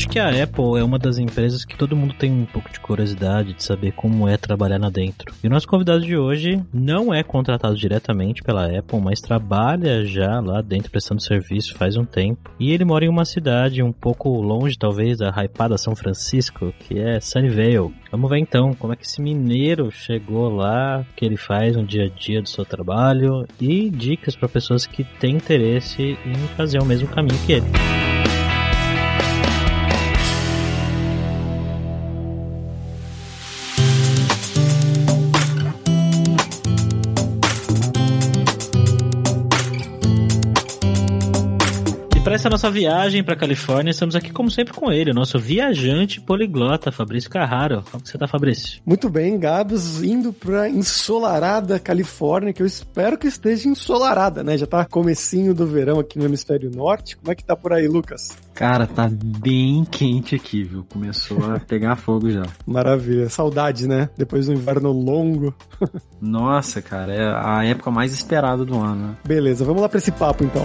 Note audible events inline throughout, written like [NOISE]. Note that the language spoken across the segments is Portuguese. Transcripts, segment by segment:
Acho que a Apple é uma das empresas que todo mundo tem um pouco de curiosidade de saber como é trabalhar lá dentro. E o nosso convidado de hoje não é contratado diretamente pela Apple, mas trabalha já lá dentro prestando serviço faz um tempo. E ele mora em uma cidade um pouco longe, talvez, da hypada São Francisco, que é Sunnyvale. Vamos ver então como é que esse mineiro chegou lá, o que ele faz no dia a dia do seu trabalho e dicas para pessoas que têm interesse em fazer o mesmo caminho que ele. Para essa nossa viagem para Califórnia, estamos aqui como sempre com ele, o nosso viajante poliglota, Fabrício Carraro. Como você tá, Fabrício? Muito bem, Gabs, indo pra ensolarada Califórnia, que eu espero que esteja ensolarada, né? Já tá comecinho do verão aqui no hemisfério norte. Como é que tá por aí, Lucas? Cara, tá bem quente aqui, viu? Começou a [LAUGHS] pegar fogo já. Maravilha. Saudades, né? Depois do inverno longo. [LAUGHS] Nossa, cara, é a época mais esperada do ano. Né? Beleza, vamos lá pra esse papo então.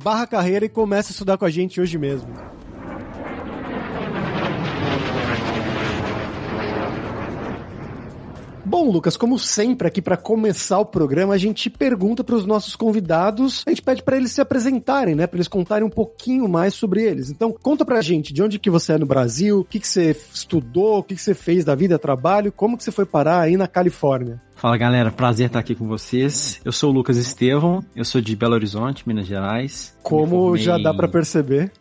barra carreira e começa a estudar com a gente hoje mesmo. Bom, Lucas, como sempre aqui para começar o programa, a gente pergunta para os nossos convidados, a gente pede para eles se apresentarem, né, para eles contarem um pouquinho mais sobre eles. Então, conta pra gente de onde que você é no Brasil, o que que você estudou, o que que você fez da vida, trabalho, como que você foi parar aí na Califórnia. Fala galera, prazer estar aqui com vocês. Eu sou o Lucas Estevão, eu sou de Belo Horizonte, Minas Gerais. Como já dá para perceber.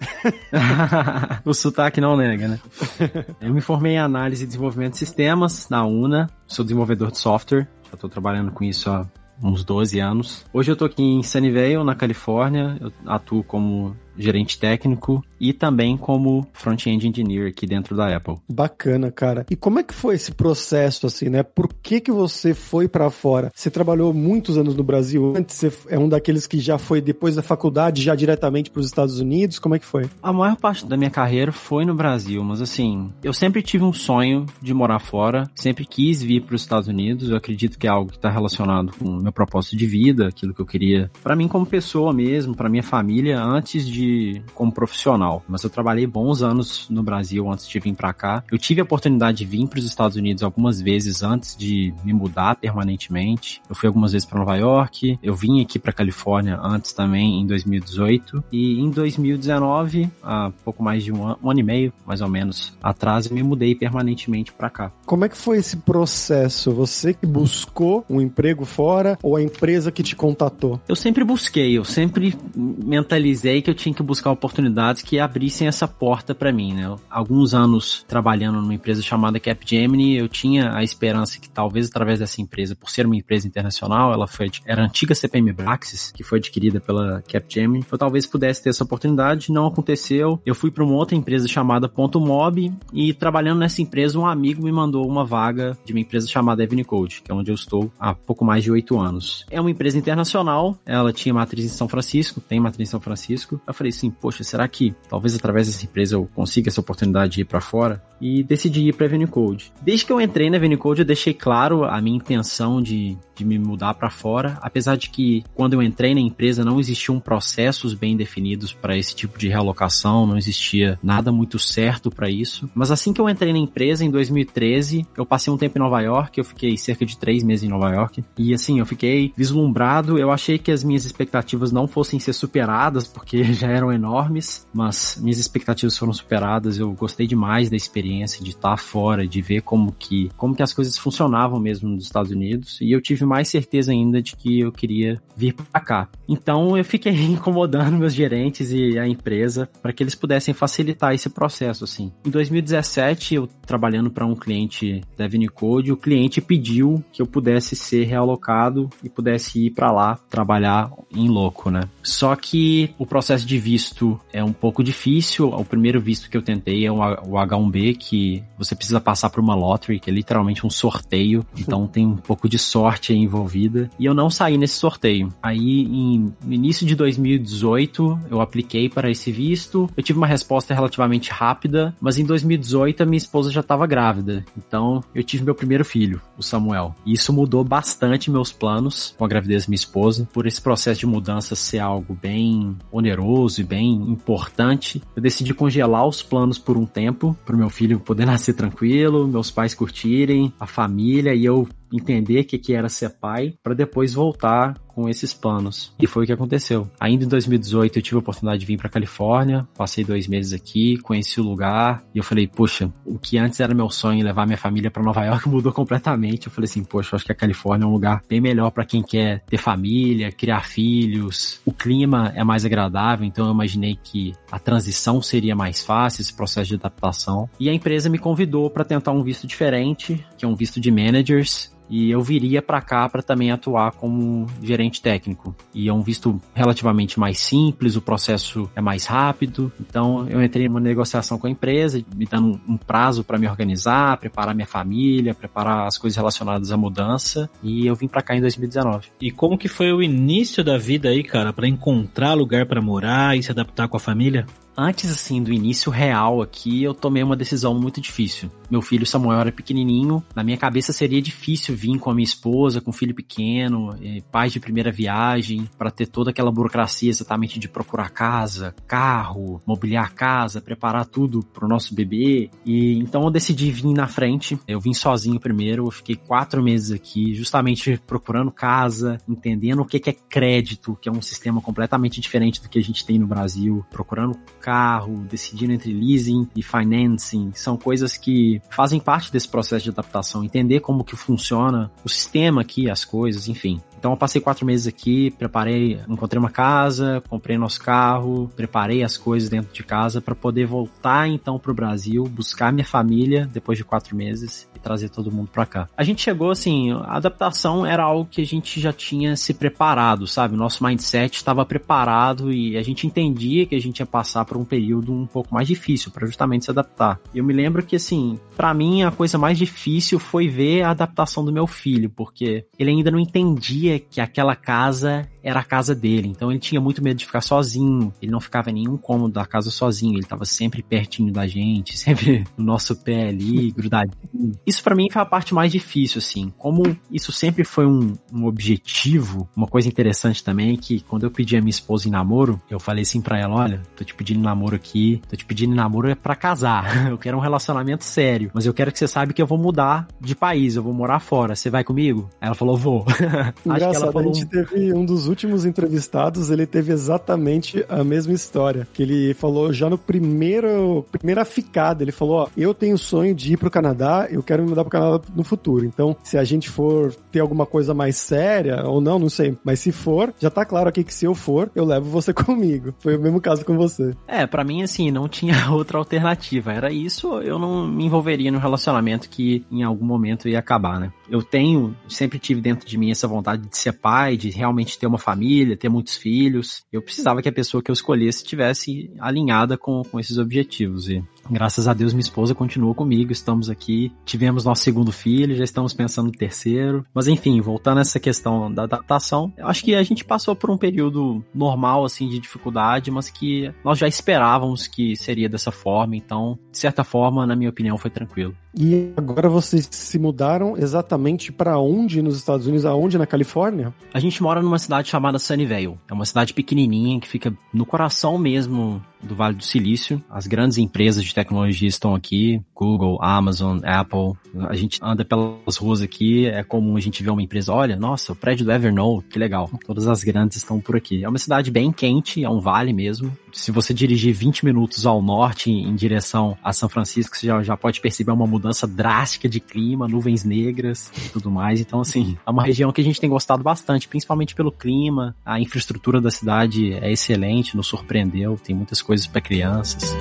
[LAUGHS] o sotaque não nega, né? [LAUGHS] Eu me formei em análise e desenvolvimento de sistemas na UNA, sou desenvolvedor de software, já estou trabalhando com isso há uns 12 anos. Hoje eu estou aqui em Sunnyvale, na Califórnia, eu atuo como gerente técnico e também como front-end engineer aqui dentro da Apple. Bacana, cara. E como é que foi esse processo assim, né? Por que que você foi para fora? Você trabalhou muitos anos no Brasil antes, você é um daqueles que já foi depois da faculdade já diretamente para os Estados Unidos? Como é que foi? A maior parte da minha carreira foi no Brasil, mas assim, eu sempre tive um sonho de morar fora, sempre quis vir para os Estados Unidos. Eu acredito que é algo que está relacionado com o meu propósito de vida, aquilo que eu queria para mim como pessoa mesmo, para minha família antes de como profissional, mas eu trabalhei bons anos no Brasil antes de vir para cá. Eu tive a oportunidade de vir para os Estados Unidos algumas vezes antes de me mudar permanentemente. Eu fui algumas vezes para Nova York, eu vim aqui para Califórnia antes também em 2018 e em 2019, há pouco mais de um ano, um ano e meio, mais ou menos, atrás, eu me mudei permanentemente para cá. Como é que foi esse processo? Você que buscou um emprego fora ou a empresa que te contatou? Eu sempre busquei, eu sempre mentalizei que eu tinha que buscar oportunidades que abrissem essa porta para mim, né? Alguns anos trabalhando numa empresa chamada Capgemini, eu tinha a esperança que talvez através dessa empresa, por ser uma empresa internacional, ela foi era a antiga CPM Braxis, que foi adquirida pela Capgemini, eu talvez pudesse ter essa oportunidade, não aconteceu. Eu fui para uma outra empresa chamada Ponto Mob e trabalhando nessa empresa, um amigo me mandou uma vaga de uma empresa chamada Evenicode, que é onde eu estou há pouco mais de oito anos. É uma empresa internacional, ela tinha matriz em São Francisco, tem matriz em São Francisco. Eu falei assim, poxa, será que talvez através dessa empresa eu consiga essa oportunidade de ir para fora? E decidi ir para Avenue Code. Desde que eu entrei na Code, eu deixei claro a minha intenção de, de me mudar para fora, apesar de que quando eu entrei na empresa não existiam processos bem definidos para esse tipo de realocação, não existia nada muito certo para isso. Mas assim que eu entrei na empresa, em 2013, eu passei um tempo em Nova York, eu fiquei cerca de três meses em Nova York, e assim, eu fiquei vislumbrado, eu achei que as minhas expectativas não fossem ser superadas, porque [LAUGHS] já eram enormes, mas minhas expectativas foram superadas. Eu gostei demais da experiência de estar fora, de ver como que, como que as coisas funcionavam mesmo nos Estados Unidos. E eu tive mais certeza ainda de que eu queria vir para cá. Então eu fiquei [LAUGHS] incomodando meus gerentes e a empresa para que eles pudessem facilitar esse processo assim. Em 2017, eu trabalhando para um cliente da Code, o cliente pediu que eu pudesse ser realocado e pudesse ir para lá trabalhar em louco, né? Só que o processo de visto é um pouco difícil. O primeiro visto que eu tentei é o H1B, que você precisa passar por uma lottery, que é literalmente um sorteio. [LAUGHS] Então tem um pouco de sorte envolvida. E eu não saí nesse sorteio. Aí, em, no início de 2018, eu apliquei para esse visto. Eu tive uma resposta relativamente rápida, mas em 2018 a minha esposa já estava grávida. Então eu tive meu primeiro filho, o Samuel. E isso mudou bastante meus planos com a gravidez da minha esposa. Por esse processo de mudança ser algo bem oneroso e bem importante, eu decidi congelar os planos por um tempo, para o meu filho poder [LAUGHS] nascer tranquilo, meus pais curtirem, a família e eu entender o que, que era ser pai, para depois voltar com esses planos. E foi o que aconteceu. Ainda em 2018 eu tive a oportunidade de vir para Califórnia, passei dois meses aqui, conheci o lugar e eu falei, poxa, o que antes era meu sonho levar minha família para Nova York [LAUGHS] mudou completamente. Eu falei assim, poxa, acho que a Califórnia é um lugar bem melhor para quem quer ter família, criar filhos. O clima é mais agradável, então eu imaginei que a transição seria mais fácil, esse processo de adaptação. E a empresa me convidou para tentar um visto diferente, que é um visto de managers e eu viria para cá para também atuar como gerente técnico. E é um visto relativamente mais simples, o processo é mais rápido. Então eu entrei numa negociação com a empresa, me dando um prazo para me organizar, preparar minha família, preparar as coisas relacionadas à mudança. E eu vim para cá em 2019. E como que foi o início da vida aí, cara, para encontrar lugar para morar e se adaptar com a família? Antes, assim, do início real aqui, eu tomei uma decisão muito difícil. Meu filho Samuel era pequenininho, na minha cabeça seria difícil vir com a minha esposa, com um filho pequeno, pais de primeira viagem, para ter toda aquela burocracia exatamente de procurar casa, carro, mobiliar casa, preparar tudo pro nosso bebê. E então eu decidi vir na frente. Eu vim sozinho primeiro, eu fiquei quatro meses aqui, justamente procurando casa, entendendo o que é crédito, que é um sistema completamente diferente do que a gente tem no Brasil, procurando carro, decidindo entre leasing e financing, são coisas que fazem parte desse processo de adaptação, entender como que funciona o sistema aqui, as coisas, enfim. Então eu passei quatro meses aqui, preparei, encontrei uma casa, comprei nosso carro, preparei as coisas dentro de casa para poder voltar então para o Brasil, buscar minha família depois de quatro meses e trazer todo mundo para cá. A gente chegou assim, a adaptação era algo que a gente já tinha se preparado, sabe? Nosso mindset estava preparado e a gente entendia que a gente ia passar por um período um pouco mais difícil para justamente se adaptar. E eu me lembro que assim, para mim a coisa mais difícil foi ver a adaptação do meu filho, porque ele ainda não entendia sabia que aquela casa era a casa dele, então ele tinha muito medo de ficar sozinho, ele não ficava em nenhum cômodo da casa sozinho, ele estava sempre pertinho da gente, [LAUGHS] sempre no nosso pé ali, grudadinho. Isso para mim foi a parte mais difícil, assim, como isso sempre foi um, um objetivo, uma coisa interessante também, que quando eu pedi a minha esposa em namoro, eu falei assim pra ela, olha, tô te pedindo namoro aqui, tô te pedindo namoro é pra casar, [LAUGHS] eu quero um relacionamento sério, mas eu quero que você saiba que eu vou mudar de país, eu vou morar fora, você vai comigo? Aí ela falou, vou. [LAUGHS] Engraçado, a gente teve um dos últimos entrevistados, ele teve exatamente a mesma história. Que ele falou já no primeiro, primeira ficada, ele falou, ó, eu tenho sonho de ir pro Canadá, eu quero me mudar pro Canadá no futuro. Então, se a gente for ter alguma coisa mais séria, ou não, não sei, mas se for, já tá claro aqui que se eu for, eu levo você [LAUGHS] comigo. Foi o mesmo caso com você. É, para mim, assim, não tinha [LAUGHS] outra alternativa. Era isso, eu não me envolveria no relacionamento que em algum momento ia acabar, né? Eu tenho, sempre tive dentro de mim essa vontade de ser pai, de realmente ter uma família, ter muitos filhos. Eu precisava que a pessoa que eu escolhesse estivesse alinhada com, com esses objetivos. E Graças a Deus, minha esposa continua comigo, estamos aqui. Tivemos nosso segundo filho, já estamos pensando no terceiro. Mas enfim, voltando a essa questão da adaptação, eu acho que a gente passou por um período normal, assim, de dificuldade, mas que nós já esperávamos que seria dessa forma. Então, de certa forma, na minha opinião, foi tranquilo. E agora vocês se mudaram exatamente para onde nos Estados Unidos? Aonde na Califórnia? A gente mora numa cidade chamada Sunnyvale. É uma cidade pequenininha que fica no coração mesmo do Vale do Silício. As grandes empresas de tecnologia estão aqui, Google, Amazon, Apple. A gente anda pelas ruas aqui, é comum a gente ver uma empresa, olha, nossa, o prédio do Evernote, que legal. Todas as grandes estão por aqui. É uma cidade bem quente, é um vale mesmo, se você dirigir 20 minutos ao norte em, em direção a São Francisco, você já, já pode perceber uma mudança drástica de clima, nuvens negras e tudo mais. Então, assim, é uma região que a gente tem gostado bastante, principalmente pelo clima. A infraestrutura da cidade é excelente, nos surpreendeu, tem muitas coisas para crianças.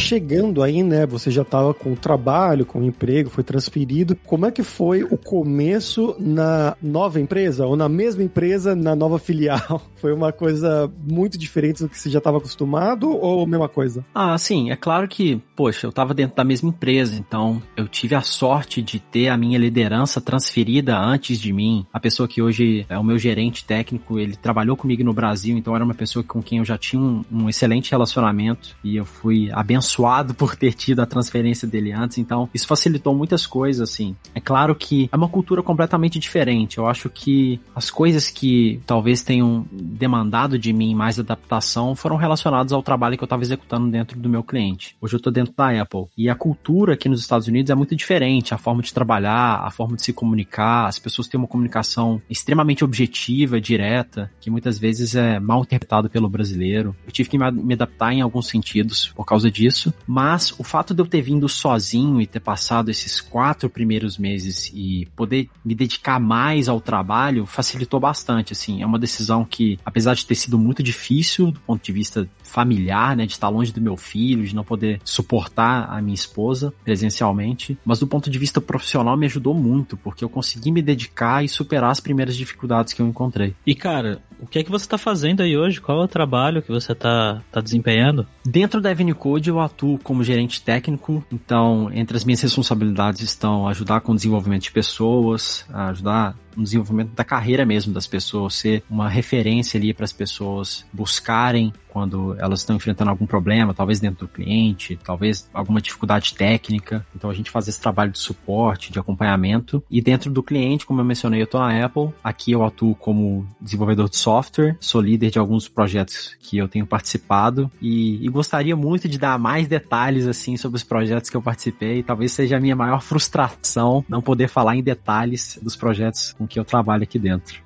Chegando aí, né, você já estava com o trabalho, com o emprego, foi transferido. Como é que foi o começo na nova empresa ou na mesma empresa, na nova filial? [LAUGHS] Foi uma coisa muito diferente do que você já estava acostumado ou a mesma coisa? Ah, sim, é claro que, poxa, eu estava dentro da mesma empresa, então eu tive a sorte de ter a minha liderança transferida antes de mim. A pessoa que hoje é o meu gerente técnico, ele trabalhou comigo no Brasil, então era uma pessoa com quem eu já tinha um, um excelente relacionamento e eu fui abençoado abençoado por ter tido a transferência dele antes, então isso facilitou muitas coisas, assim. É claro que é uma cultura completamente diferente. Eu acho que as coisas que talvez tenham demandado de mim mais adaptação foram relacionadas ao trabalho que eu estava executando dentro do meu cliente. Hoje eu estou dentro da Apple e a cultura aqui nos Estados Unidos é muito diferente. A forma de trabalhar, a forma de se comunicar, as pessoas têm uma comunicação extremamente objetiva, direta, que muitas vezes é mal interpretada pelo brasileiro. Eu tive que me adaptar em alguns sentidos por causa disso isso, mas o fato de eu ter vindo sozinho e ter passado esses quatro primeiros meses e poder me dedicar mais ao trabalho facilitou bastante, assim. É uma decisão que, apesar de ter sido muito difícil do ponto de vista familiar, né, de estar longe do meu filho, de não poder suportar a minha esposa presencialmente, mas do ponto de vista profissional me ajudou muito, porque eu consegui me dedicar e superar as primeiras dificuldades que eu encontrei. E cara, o que é que você está fazendo aí hoje? Qual é o trabalho que você está tá desempenhando? Dentro da Avenue Code eu atuo como gerente técnico, então entre as minhas responsabilidades estão ajudar com o desenvolvimento de pessoas, ajudar no desenvolvimento da carreira mesmo das pessoas, ser uma referência ali para as pessoas buscarem quando elas estão enfrentando algum problema, talvez dentro do cliente, talvez alguma dificuldade técnica. Então a gente faz esse trabalho de suporte, de acompanhamento. E dentro do cliente, como eu mencionei, eu estou na Apple. Aqui eu atuo como desenvolvedor de software, sou líder de alguns projetos que eu tenho participado e, e gostaria muito de dar mais detalhes assim sobre os projetos que eu participei. Talvez seja a minha maior frustração não poder falar em detalhes dos projetos com que eu trabalho aqui dentro.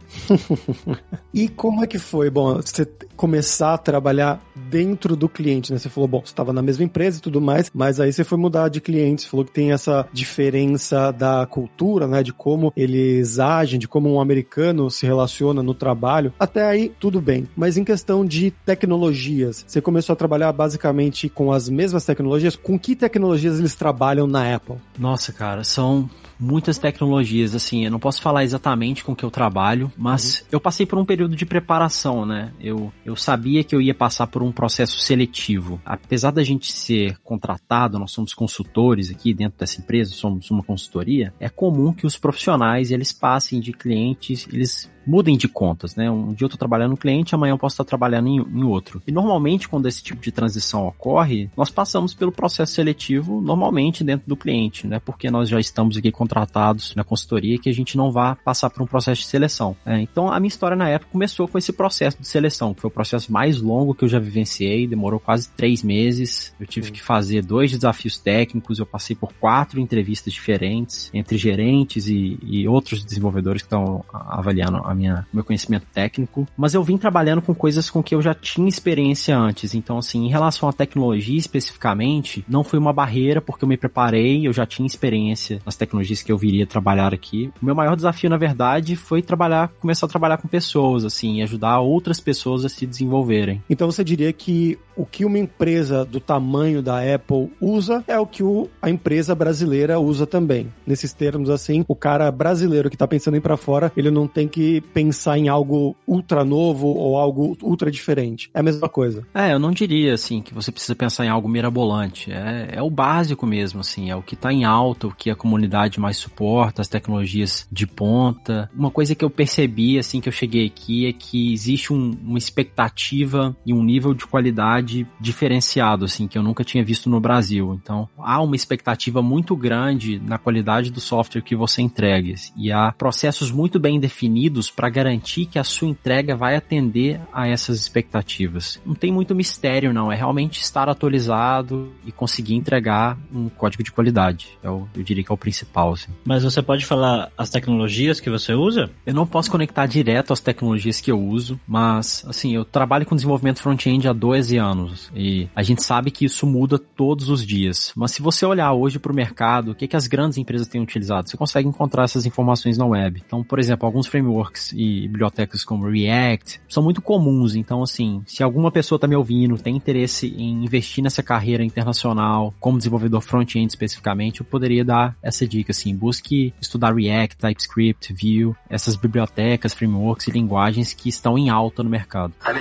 [LAUGHS] e como é que foi? Bom, você começar a trabalhar dentro do cliente, né? Você falou, bom, você estava na mesma empresa e tudo mais, mas aí você foi mudar de cliente, você falou que tem essa diferença da cultura, né? De como eles agem, de como um americano se relaciona no trabalho. Até aí, tudo bem. Mas em questão de tecnologias, você começou a trabalhar basicamente com as mesmas tecnologias? Com que tecnologias eles trabalham na Apple? Nossa, cara, são muitas tecnologias, assim, eu não posso falar exatamente com o que eu trabalho, mas uhum. eu passei por um período de preparação, né? Eu, eu sabia que eu ia passar por um processo seletivo. Apesar da gente ser contratado, nós somos consultores aqui dentro dessa empresa, somos uma consultoria, é comum que os profissionais, eles passem de clientes, eles mudem de contas, né? Um dia eu tô trabalhando no cliente, amanhã eu posso estar trabalhando em, em, outro. E normalmente, quando esse tipo de transição ocorre, nós passamos pelo processo seletivo normalmente dentro do cliente, né? Porque nós já estamos aqui contratados na consultoria que a gente não vá passar por um processo de seleção. Né? Então, a minha história na época começou com esse processo de seleção, que foi o processo mais longo que eu já vivenciei, demorou quase três meses. Eu tive que fazer dois desafios técnicos, eu passei por quatro entrevistas diferentes entre gerentes e, e outros desenvolvedores que estão avaliando a minha meu conhecimento técnico, mas eu vim trabalhando com coisas com que eu já tinha experiência antes. Então, assim, em relação à tecnologia especificamente, não foi uma barreira porque eu me preparei, eu já tinha experiência nas tecnologias que eu viria trabalhar aqui. O meu maior desafio, na verdade, foi trabalhar, começar a trabalhar com pessoas, assim, ajudar outras pessoas a se desenvolverem. Então, você diria que o que uma empresa do tamanho da Apple usa é o que o, a empresa brasileira usa também. Nesses termos, assim, o cara brasileiro que tá pensando em ir para fora, ele não tem que pensar em algo ultra novo ou algo ultra diferente. É a mesma coisa. É, eu não diria assim que você precisa pensar em algo mirabolante. É, é o básico mesmo, assim, é o que está em alta, o que a comunidade mais suporta, as tecnologias de ponta. Uma coisa que eu percebi assim que eu cheguei aqui é que existe um, uma expectativa e um nível de qualidade diferenciado, assim, que eu nunca tinha visto no Brasil. Então, há uma expectativa muito grande na qualidade do software que você entrega. E há processos muito bem definidos para garantir que a sua entrega vai atender a essas expectativas. Não tem muito mistério, não. É realmente estar atualizado e conseguir entregar um código de qualidade. Eu, é eu diria que é o principal. Assim. Mas você pode falar as tecnologias que você usa? Eu não posso conectar direto às tecnologias que eu uso, mas, assim, eu trabalho com desenvolvimento front-end há 12 anos e a gente sabe que isso muda todos os dias. Mas se você olhar hoje para o mercado, o que, que as grandes empresas têm utilizado? Você consegue encontrar essas informações na web. Então, por exemplo, alguns frameworks e bibliotecas como React são muito comuns. Então, assim, se alguma pessoa está me ouvindo, tem interesse em investir nessa carreira internacional, como desenvolvedor front-end especificamente, eu poderia dar essa dica, assim, busque estudar React, TypeScript, Vue, essas bibliotecas, frameworks e linguagens que estão em alta no mercado. A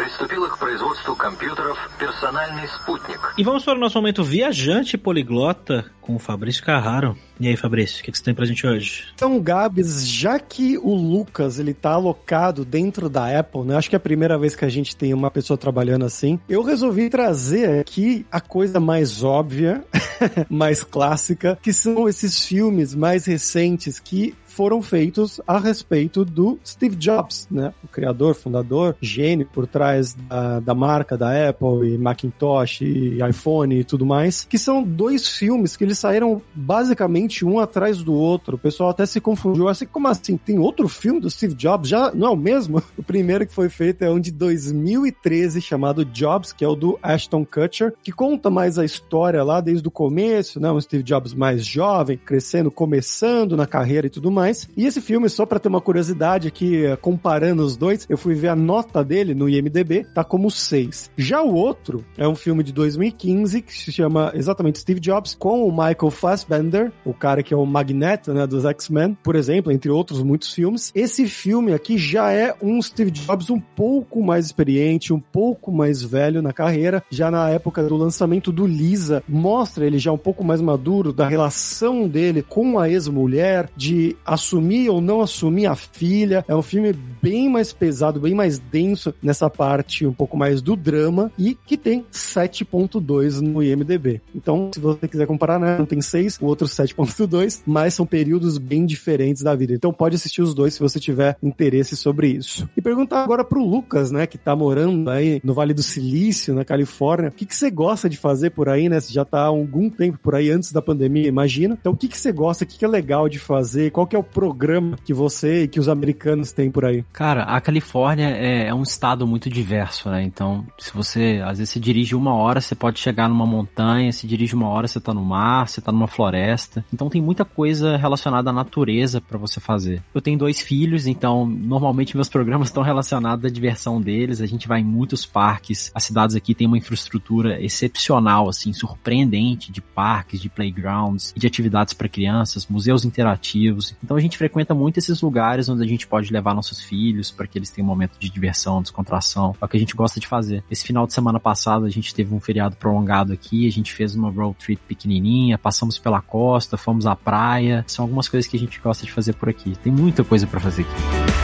приступила к производству компьютеров «Персональный спутник». E vamos para o nosso momento viajante poliglota com o Fabrício Carraro. E aí, Fabrício, o que, que você tem pra gente hoje? Então, Gabs, já que o Lucas ele tá alocado dentro da Apple, né? Acho que é a primeira vez que a gente tem uma pessoa trabalhando assim. Eu resolvi trazer aqui a coisa mais óbvia, [LAUGHS] mais clássica, que são esses filmes mais recentes que foram feitos a respeito do Steve Jobs, né? O criador, fundador, gênio por trás da, da marca da Apple e Macintosh e iPhone e tudo mais, que são dois filmes que eles saíram basicamente um atrás do outro. O pessoal até se confundiu, assim, como assim? Tem outro filme do Steve Jobs? Já não é o mesmo? [LAUGHS] O primeiro que foi feito é um de 2013 chamado Jobs, que é o do Ashton Kutcher, que conta mais a história lá desde o começo, né? Um Steve Jobs mais jovem, crescendo, começando na carreira e tudo mais mais. E esse filme, só para ter uma curiosidade aqui, eh, comparando os dois, eu fui ver a nota dele no IMDB, tá como 6. Já o outro é um filme de 2015 que se chama exatamente Steve Jobs, com o Michael Fassbender, o cara que é o Magneto, né, dos X-Men, por exemplo, entre outros muitos filmes. Esse filme aqui já é um Steve Jobs um pouco mais experiente, um pouco mais velho na carreira, já na época do lançamento do Lisa, mostra ele já um pouco mais maduro da relação dele com a ex-mulher, de assumir ou não assumir a filha. É um filme bem mais pesado, bem mais denso nessa parte um pouco mais do drama e que tem 7.2 no IMDB. Então, se você quiser comparar, né, um tem 6, o outro 7.2, mas são períodos bem diferentes da vida. Então pode assistir os dois se você tiver interesse sobre isso. E perguntar agora pro Lucas, né, que tá morando aí no Vale do Silício, na Califórnia, o que, que você gosta de fazer por aí, né? Você já tá há algum tempo por aí antes da pandemia, imagina. Então, o que, que você gosta, o que, que é legal de fazer, qual que é o programa que você e que os americanos têm por aí? Cara, a Califórnia é, é, um estado muito diverso, né? Então, se você, às vezes, você dirige uma hora, você pode chegar numa montanha, se dirige uma hora, você tá no mar, você tá numa floresta. Então, tem muita coisa relacionada à natureza para você fazer. Eu tenho dois filhos, então, normalmente meus programas estão relacionados à diversão deles. A gente vai em muitos parques. As cidades aqui têm uma infraestrutura excepcional, assim, surpreendente de parques, de playgrounds, de atividades para crianças, museus interativos. Então, a gente frequenta muito esses lugares onde a gente pode levar nossos filhos para que eles tenham um momento de diversão, descontração. É o que a gente gosta de fazer. Esse final de semana passado a gente teve um feriado prolongado aqui, a gente fez uma road trip pequenininha, passamos pela costa, fomos à praia. São algumas coisas que a gente gosta de fazer por aqui. Tem muita coisa para fazer aqui.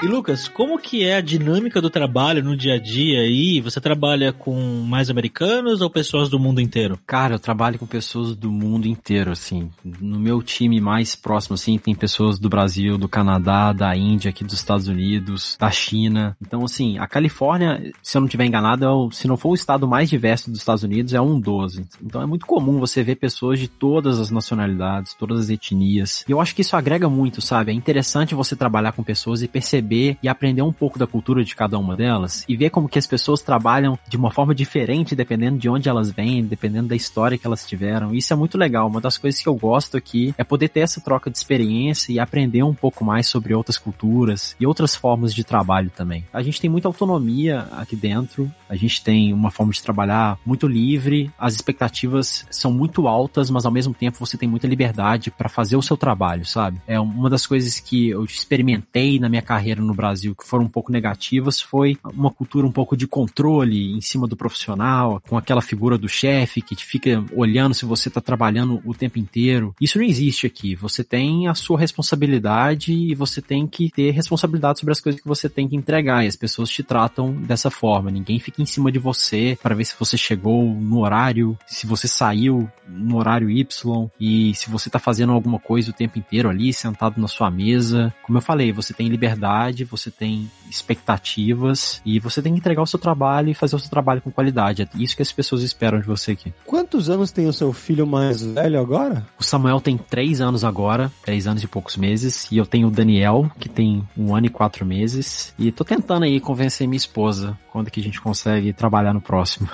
E Lucas, como que é a dinâmica do trabalho no dia a dia aí? Você trabalha com mais americanos ou pessoas do mundo inteiro? Cara, eu trabalho com pessoas do mundo inteiro, assim. No meu time mais próximo, assim, tem pessoas do Brasil, do Canadá, da Índia, aqui dos Estados Unidos, da China. Então, assim, a Califórnia, se eu não estiver enganado, é o, se não for o estado mais diverso dos Estados Unidos, é um 12. Então é muito comum você ver pessoas de todas as nacionalidades, todas as etnias. E eu acho que isso agrega muito, sabe? É interessante você trabalhar com pessoas e perceber perceber e aprender um pouco da cultura de cada uma delas e ver como que as pessoas trabalham de uma forma diferente dependendo de onde elas vêm, dependendo da história que elas tiveram. Isso é muito legal. Uma das coisas que eu gosto aqui é poder ter essa troca de experiência e aprender um pouco mais sobre outras culturas e outras formas de trabalho também. A gente tem muita autonomia aqui dentro, a gente tem uma forma de trabalhar muito livre, as expectativas são muito altas, mas ao mesmo tempo você tem muita liberdade para fazer o seu trabalho, sabe? É uma das coisas que eu experimentei na minha carreira no Brasil que foram um pouco negativas foi uma cultura um pouco de controle em cima do profissional, com aquela figura do chefe que fica olhando se você está trabalhando o tempo inteiro. Isso não existe aqui. Você tem a sua responsabilidade e você tem que ter responsabilidade sobre as coisas que você tem que entregar. E as pessoas te tratam dessa forma. Ninguém fica em cima de você para ver se você chegou no horário, se você saiu no horário Y e se você tá fazendo alguma coisa o tempo inteiro ali, sentado na sua mesa. Como eu falei, você tem liberdade, você tem expectativas e você tem que entregar o seu trabalho e fazer o seu trabalho com qualidade. É isso que as pessoas esperam de você aqui. Quantos anos tem o seu filho mais velho agora? O Samuel tem três anos agora, três anos e poucos meses, e eu tenho o Daniel, que tem um ano e quatro meses, e tô tentando aí convencer minha esposa quando que a gente consegue trabalhar no próximo.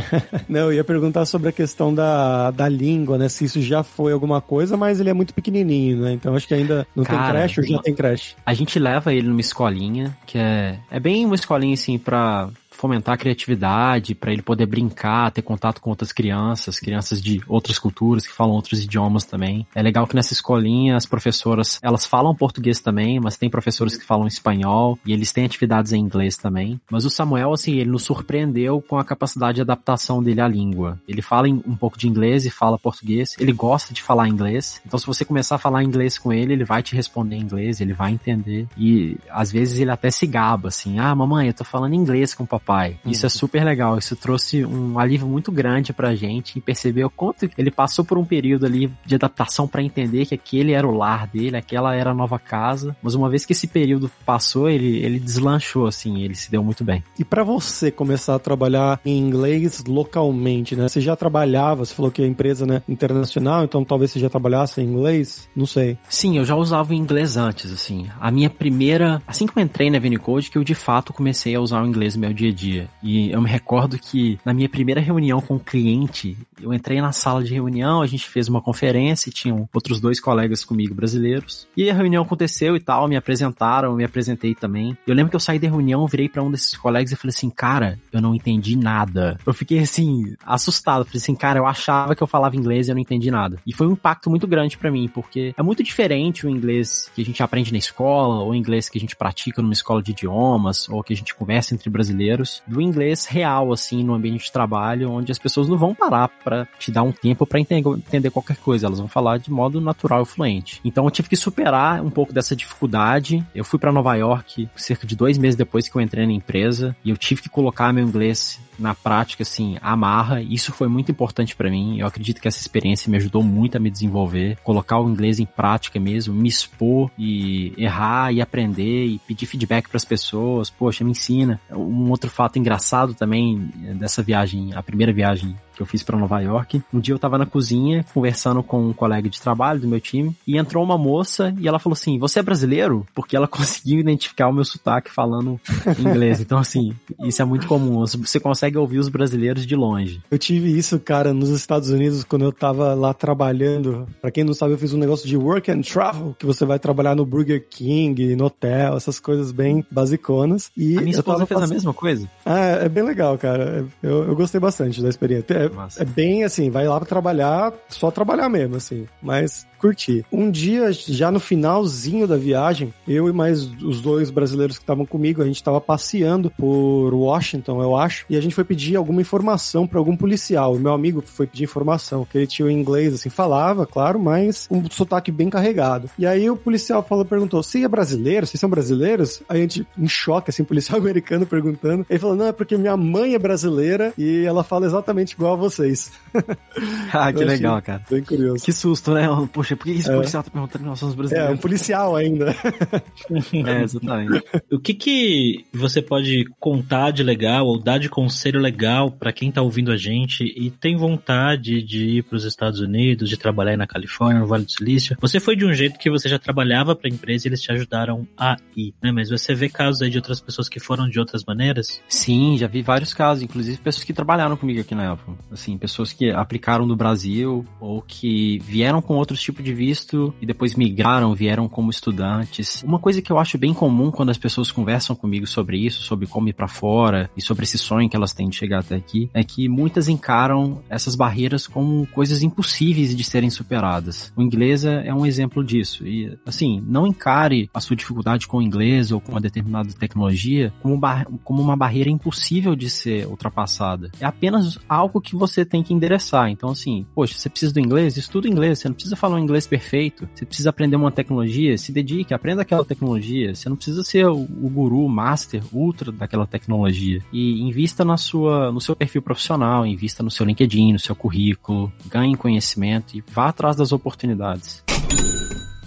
[LAUGHS] Não, eu ia perguntar sobre a questão da, da língua, né? Se isso já foi alguma coisa, mas ele é muito pequenininho, né? Então acho que ainda não Cara, tem creche ou já tem creche? A gente leva ele numa escolinha, que é, é bem uma escolinha assim pra fomentar a criatividade, para ele poder brincar, ter contato com outras crianças, crianças de outras culturas que falam outros idiomas também. É legal que nessa escolinha as professoras, elas falam português também, mas tem professores que falam espanhol e eles têm atividades em inglês também. Mas o Samuel, assim, ele nos surpreendeu com a capacidade de adaptação dele à língua. Ele fala um pouco de inglês e fala português. Ele gosta de falar inglês. Então, se você começar a falar inglês com ele, ele vai te responder em inglês, ele vai entender. E às vezes ele até se gaba, assim: ah, mamãe, eu tô falando inglês com o papai pai. Isso é super legal. Isso trouxe um alívio muito grande pra gente e perceber o quanto ele passou por um período ali de adaptação para entender que aquele era o lar dele, aquela era a nova casa. Mas uma vez que esse período passou, ele, ele deslanchou, assim, ele se deu muito bem. E para você começar a trabalhar em inglês localmente, né? Você já trabalhava, você falou que é empresa, né, internacional, então talvez você já trabalhasse em inglês? Não sei. Sim, eu já usava o inglês antes, assim. A minha primeira, assim que eu entrei na Venicode, que eu de fato comecei a usar o inglês no meu dia a dia. E eu me recordo que na minha primeira reunião com o cliente, eu entrei na sala de reunião, a gente fez uma conferência e tinham outros dois colegas comigo brasileiros. E a reunião aconteceu e tal, me apresentaram, me apresentei também. Eu lembro que eu saí da reunião, virei para um desses colegas e falei assim, cara, eu não entendi nada. Eu fiquei assim, assustado. Falei assim, cara, eu achava que eu falava inglês e eu não entendi nada. E foi um impacto muito grande para mim, porque é muito diferente o inglês que a gente aprende na escola, ou o inglês que a gente pratica numa escola de idiomas, ou que a gente conversa entre brasileiros, do inglês real, assim, no ambiente de trabalho, onde as pessoas não vão parar para te dar um tempo para entender qualquer coisa, elas vão falar de modo natural e fluente. Então eu tive que superar um pouco dessa dificuldade. Eu fui para Nova York cerca de dois meses depois que eu entrei na empresa e eu tive que colocar meu inglês na prática, assim, amarra. Isso foi muito importante para mim. Eu acredito que essa experiência me ajudou muito a me desenvolver, colocar o inglês em prática mesmo, me expor e errar e aprender e pedir feedback para as pessoas. Poxa, me ensina. Um outro fato engraçado também dessa viagem, a primeira viagem que eu fiz para Nova York. Um dia eu tava na cozinha conversando com um colega de trabalho do meu time e entrou uma moça e ela falou assim: "Você é brasileiro?" Porque ela [LAUGHS] conseguiu identificar o meu sotaque falando [LAUGHS] inglês. Então assim, isso é muito comum. Você consegue ouvir os brasileiros de longe. Eu tive isso, cara, nos Estados Unidos quando eu tava lá trabalhando. Para quem não sabe, eu fiz um negócio de work and travel, que você vai trabalhar no Burger King, no hotel, essas coisas bem basiconas. E a minha esposa fez a mesma coisa. Ah, é bem legal, cara. Eu, eu gostei bastante da experiência. É, é, bem assim, vai lá pra trabalhar, só trabalhar mesmo, assim. Mas curtir. Um dia, já no finalzinho da viagem, eu e mais os dois brasileiros que estavam comigo, a gente tava passeando por Washington, eu acho, e a gente foi pedir alguma informação para algum policial. O meu amigo foi pedir informação, que ele tinha o inglês, assim, falava, claro, mas um sotaque bem carregado. E aí o policial falou, perguntou, você é brasileiro? Vocês são brasileiros? Aí a gente, em choque, assim, policial [LAUGHS] americano perguntando. Ele falou, não, é porque minha mãe é brasileira e ela fala exatamente igual a vocês. [LAUGHS] ah, que legal, cara. Bem curioso. Que susto, né? Poxa, por que esse é. policial tá perguntando que nós somos brasileiros? É, um policial ainda. [LAUGHS] é, exatamente. O que que você pode contar de legal ou dar de conselho legal para quem tá ouvindo a gente e tem vontade de ir para os Estados Unidos, de trabalhar aí na Califórnia, no Vale do Silício? Você foi de um jeito que você já trabalhava para a empresa e eles te ajudaram a ir, né? Mas você vê casos aí de outras pessoas que foram de outras maneiras? Sim, já vi vários casos, inclusive pessoas que trabalharam comigo aqui na Apple. Assim, pessoas que aplicaram do Brasil ou que vieram com outros tipos de visto e depois migraram, vieram como estudantes. Uma coisa que eu acho bem comum quando as pessoas conversam comigo sobre isso, sobre como ir para fora e sobre esse sonho que elas têm de chegar até aqui, é que muitas encaram essas barreiras como coisas impossíveis de serem superadas. O inglês é um exemplo disso. E, assim, não encare a sua dificuldade com o inglês ou com uma determinada tecnologia como, como uma barreira impossível de ser ultrapassada. É apenas algo que você tem que endereçar. Então, assim, poxa, você precisa do inglês? Estuda inglês. Você não precisa falar um inglês perfeito. Você precisa aprender uma tecnologia? Se dedique, aprenda aquela tecnologia. Você não precisa ser o, o guru, master, ultra daquela tecnologia. E invista na sua, no seu perfil profissional, invista no seu LinkedIn, no seu currículo, ganhe conhecimento e vá atrás das oportunidades.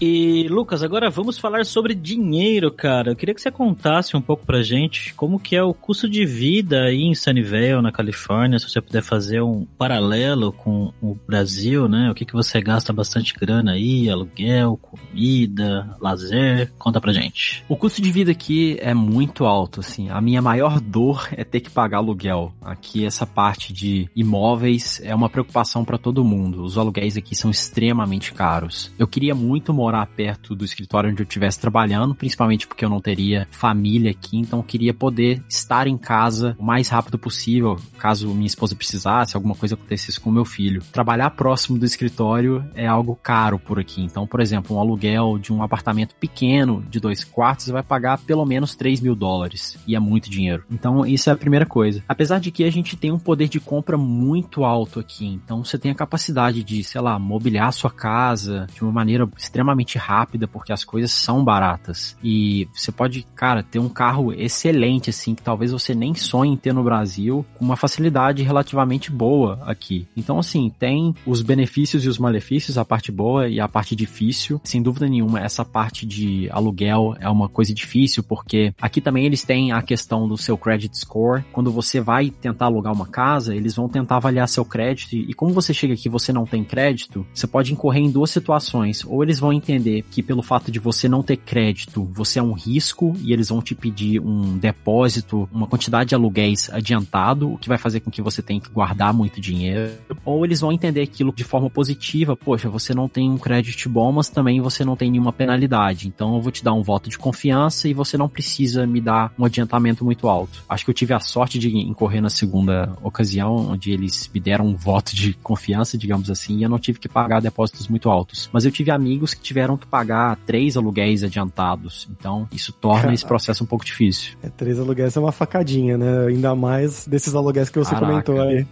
E Lucas, agora vamos falar sobre dinheiro, cara. Eu queria que você contasse um pouco pra gente como que é o custo de vida aí em Sunnyvale, na Califórnia, se você puder fazer um paralelo com o Brasil, né? O que que você gasta bastante grana aí, aluguel, comida, lazer, conta pra gente. O custo de vida aqui é muito alto, assim. A minha maior dor é ter que pagar aluguel. Aqui essa parte de imóveis é uma preocupação para todo mundo. Os aluguéis aqui são extremamente caros. Eu queria muito morar morar perto do escritório onde eu estivesse trabalhando, principalmente porque eu não teria família aqui, então eu queria poder estar em casa o mais rápido possível, caso minha esposa precisasse, alguma coisa acontecesse com meu filho. Trabalhar próximo do escritório é algo caro por aqui, então, por exemplo, um aluguel de um apartamento pequeno de dois quartos vai pagar pelo menos 3 mil dólares, e é muito dinheiro. Então, isso é a primeira coisa. Apesar de que a gente tem um poder de compra muito alto aqui, então você tem a capacidade de, sei lá, mobiliar a sua casa de uma maneira extremamente extremamente rápida porque as coisas são baratas. E você pode, cara, ter um carro excelente, assim, que talvez você nem sonhe ter no Brasil, com uma facilidade relativamente boa aqui. Então, assim, tem os benefícios e os malefícios, a parte boa e a parte difícil. Sem dúvida nenhuma, essa parte de aluguel é uma coisa difícil, porque aqui também eles têm a questão do seu credit score. Quando você vai tentar alugar uma casa, eles vão tentar avaliar seu crédito. E como você chega aqui e você não tem crédito, você pode incorrer em duas situações. Ou eles vão entender que pelo fato de você não ter crédito, você é um risco e eles vão te pedir um depósito, uma quantidade de aluguéis adiantado, o que vai fazer com que você tenha que guardar muito dinheiro. Ou eles vão entender aquilo de forma positiva, poxa, você não tem um crédito bom, mas também você não tem nenhuma penalidade. Então eu vou te dar um voto de confiança e você não precisa me dar um adiantamento muito alto. Acho que eu tive a sorte de incorrer na segunda ocasião, onde eles me deram um voto de confiança, digamos assim, e eu não tive que pagar depósitos muito altos. Mas eu tive amigos que tiveram que pagar três aluguéis adiantados. Então, isso torna Caraca. esse processo um pouco difícil. É, três aluguéis é uma facadinha, né? Ainda mais desses aluguéis que você Caraca. comentou aí.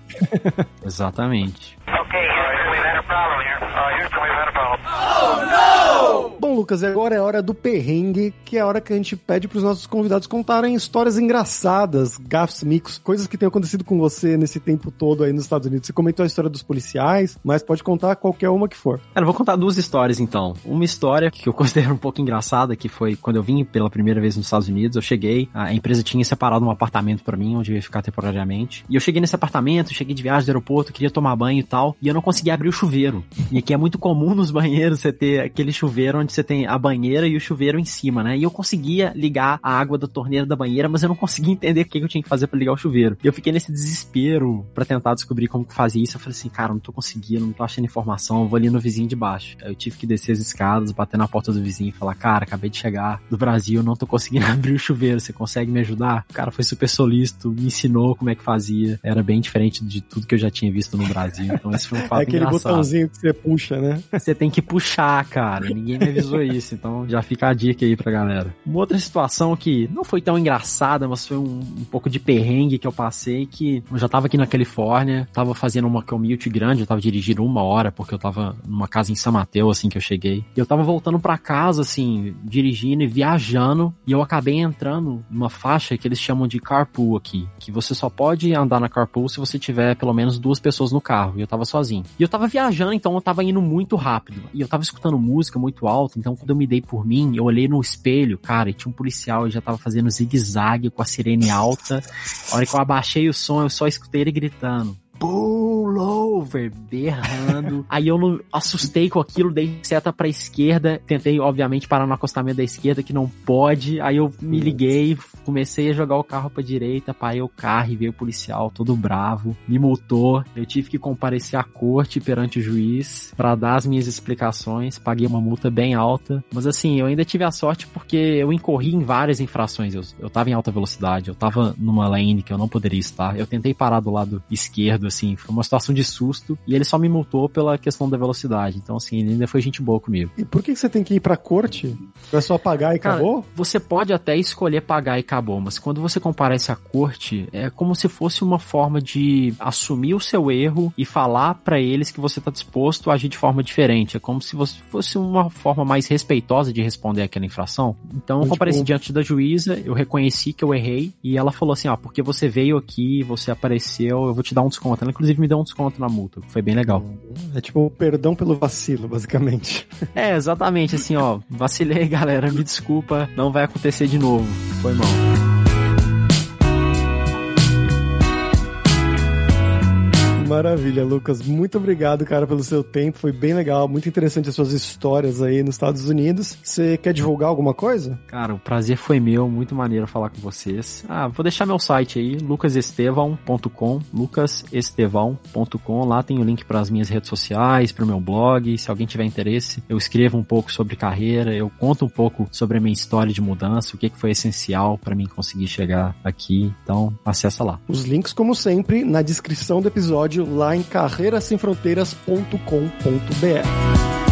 Exatamente. Ok, Bom, Lucas, agora é hora do perrengue, que é a hora que a gente pede para os nossos convidados contarem histórias engraçadas, gafs, micos, coisas que tenham acontecido com você nesse tempo todo aí nos Estados Unidos. Você comentou a história dos policiais, mas pode contar qualquer uma que for. Cara, eu vou contar duas histórias então. Uma história que eu [LAUGHS] considero um pouco engraçada, que foi quando eu vim pela primeira vez nos Estados Unidos, eu cheguei, a empresa tinha separado um apartamento para mim, onde eu ia ficar temporariamente. E eu cheguei nesse apartamento, cheguei de viagem do aeroporto, queria tomar banho e tal, e eu não conseguia abrir o chuveiro. E aqui é muito comum nos banheiros você ter aquele chuveiro onde você tem a banheira e o chuveiro em cima, né? E eu conseguia ligar a água da torneira da banheira, mas eu não conseguia entender o que eu tinha que fazer para ligar o chuveiro. E eu fiquei nesse desespero para tentar descobrir como que fazia isso. Eu falei assim, cara, não tô conseguindo, não tô achando informação, eu vou ali no vizinho de baixo. Aí eu tive que descer as escadas, bater na porta do vizinho e falar, cara, acabei de chegar do Brasil, não tô conseguindo [LAUGHS] abrir o chuveiro, você consegue me ajudar? O cara foi super solícito, me ensinou como é que fazia. Era bem diferente de tudo que eu já tinha visto no Brasil. Então esse foi um fato É aquele engraçado. botãozinho que você puxa, né? Você tem que puxar, cara. Ninguém me avisou isso, então já fica a dica aí pra galera. Uma outra situação que não foi tão engraçada, mas foi um, um pouco de perrengue que eu passei, que eu já tava aqui na Califórnia, tava fazendo uma commute grande, eu tava dirigindo uma hora, porque eu tava numa casa em São Mateus, assim, que eu cheguei. E eu tava voltando para casa, assim, dirigindo e viajando, e eu acabei entrando numa faixa que eles chamam de carpool aqui, que você só pode andar na carpool se você tiver pelo menos duas pessoas no carro, e eu tava sozinho. E eu tava viajando, então eu tava indo muito rápido, e eu tava escutando música muito alta, então quando eu me dei por mim, eu olhei no espelho, cara, e tinha um policial e já tava fazendo zigue-zague com a sirene alta. A hora que eu abaixei o som, eu só escutei ele gritando. Pulo! Over, berrando. [LAUGHS] Aí eu não assustei com aquilo, dei seta pra esquerda, tentei, obviamente, parar no acostamento da esquerda, que não pode. Aí eu me liguei, comecei a jogar o carro pra direita, parei o carro e veio o policial todo bravo, me multou. Eu tive que comparecer à corte perante o juiz para dar as minhas explicações. Paguei uma multa bem alta, mas assim, eu ainda tive a sorte porque eu incorri em várias infrações. Eu, eu tava em alta velocidade, eu tava numa lane que eu não poderia estar. Eu tentei parar do lado esquerdo, assim, foi uma situação de susto e ele só me multou pela questão da velocidade. Então, assim, ele ainda foi gente boa comigo. E por que você tem que ir pra corte? É só pagar e Cara, acabou? Você pode até escolher pagar e acabou, mas quando você comparece à corte, é como se fosse uma forma de assumir o seu erro e falar pra eles que você tá disposto a agir de forma diferente. É como se você fosse uma forma mais respeitosa de responder aquela infração. Então eu Tipo- compareci diante da juíza, eu reconheci que eu errei e ela falou assim: "Ah, porque você veio aqui, você apareceu, eu vou te dar um desconto". Ela inclusive me deu um desconto na multa, foi bem legal. É tipo perdão pelo vacilo, basicamente. [LAUGHS] É, exatamente assim, ó, vacilei, [LAUGHS] galera, me desculpa, não vai acontecer de novo. Foi mal. Maravilha, Lucas. Muito obrigado, cara, pelo seu tempo. Foi bem legal, muito interessante as suas histórias aí nos Estados Unidos. Você quer divulgar alguma coisa? Cara, o prazer foi meu, muito maneiro falar com vocês. Ah, vou deixar meu site aí, lucasestevão.com, lucasestevão.com. Lá tem o link para as minhas redes sociais, para o meu blog. Se alguém tiver interesse, eu escrevo um pouco sobre carreira, eu conto um pouco sobre a minha história de mudança, o que, que foi essencial para mim conseguir chegar aqui. Então, acessa lá. Os links, como sempre, na descrição do episódio, lá em carreirasemfronteiras.com.br.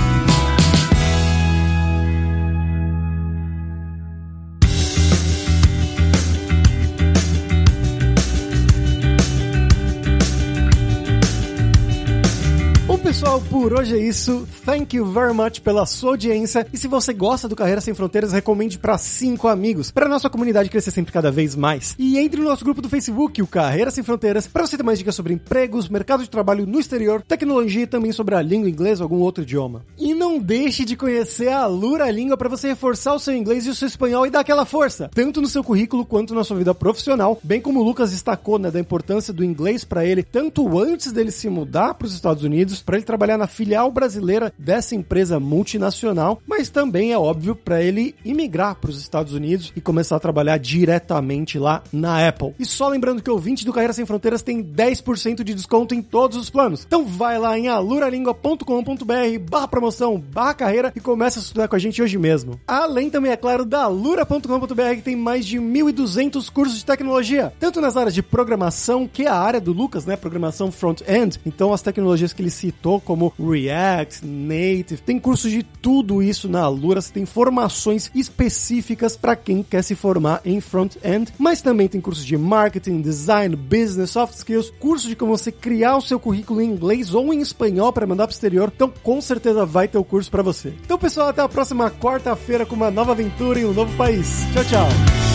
por hoje é isso. Thank you very much pela sua audiência. E se você gosta do Carreira Sem Fronteiras, recomende para cinco amigos, para nossa comunidade crescer sempre cada vez mais. E entre no nosso grupo do Facebook, o Carreira Sem Fronteiras, para você ter mais dicas sobre empregos, mercado de trabalho no exterior, tecnologia e também sobre a língua inglesa ou algum outro idioma. E não deixe de conhecer a Lura Língua para você reforçar o seu inglês e o seu espanhol e dar aquela força, tanto no seu currículo quanto na sua vida profissional, bem como o Lucas destacou, né, da importância do inglês para ele, tanto antes dele se mudar para os Estados Unidos, para ele trabalhar na filial brasileira dessa empresa multinacional, mas também é óbvio para ele imigrar para os Estados Unidos e começar a trabalhar diretamente lá na Apple. E só lembrando que o ouvinte do Carreira Sem Fronteiras tem 10% de desconto em todos os planos. Então vai lá em aluralingua.com.br barra promoção, barra carreira e começa a estudar com a gente hoje mesmo. Além também, é claro, da alura.com.br que tem mais de 1.200 cursos de tecnologia, tanto nas áreas de programação, que é a área do Lucas, né, programação front-end, então as tecnologias que ele citou como React, Native, tem cursos de tudo isso na Alura, você tem formações específicas para quem quer se formar em front-end, mas também tem cursos de marketing, design, business, soft skills, curso de como você criar o seu currículo em inglês ou em espanhol para mandar para o exterior. Então, com certeza vai ter o curso para você. Então, pessoal, até a próxima quarta-feira com uma nova aventura em um novo país. Tchau, tchau.